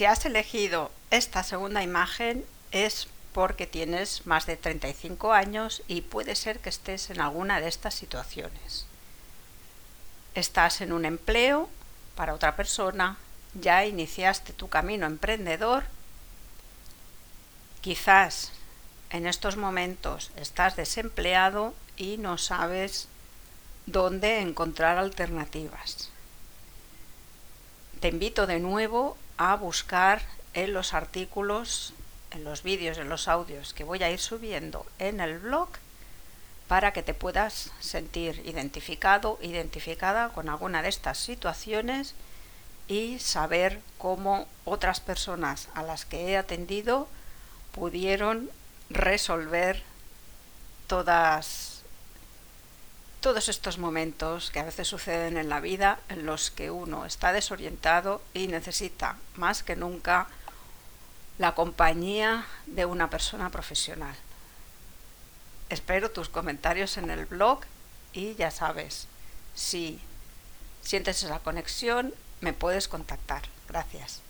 Si has elegido esta segunda imagen es porque tienes más de 35 años y puede ser que estés en alguna de estas situaciones. Estás en un empleo para otra persona, ya iniciaste tu camino emprendedor, quizás en estos momentos estás desempleado y no sabes dónde encontrar alternativas. Te invito de nuevo a buscar en los artículos, en los vídeos, en los audios que voy a ir subiendo en el blog para que te puedas sentir identificado, identificada con alguna de estas situaciones y saber cómo otras personas a las que he atendido pudieron resolver todas todos estos momentos que a veces suceden en la vida en los que uno está desorientado y necesita más que nunca la compañía de una persona profesional. Espero tus comentarios en el blog y ya sabes, si sientes esa conexión, me puedes contactar. Gracias.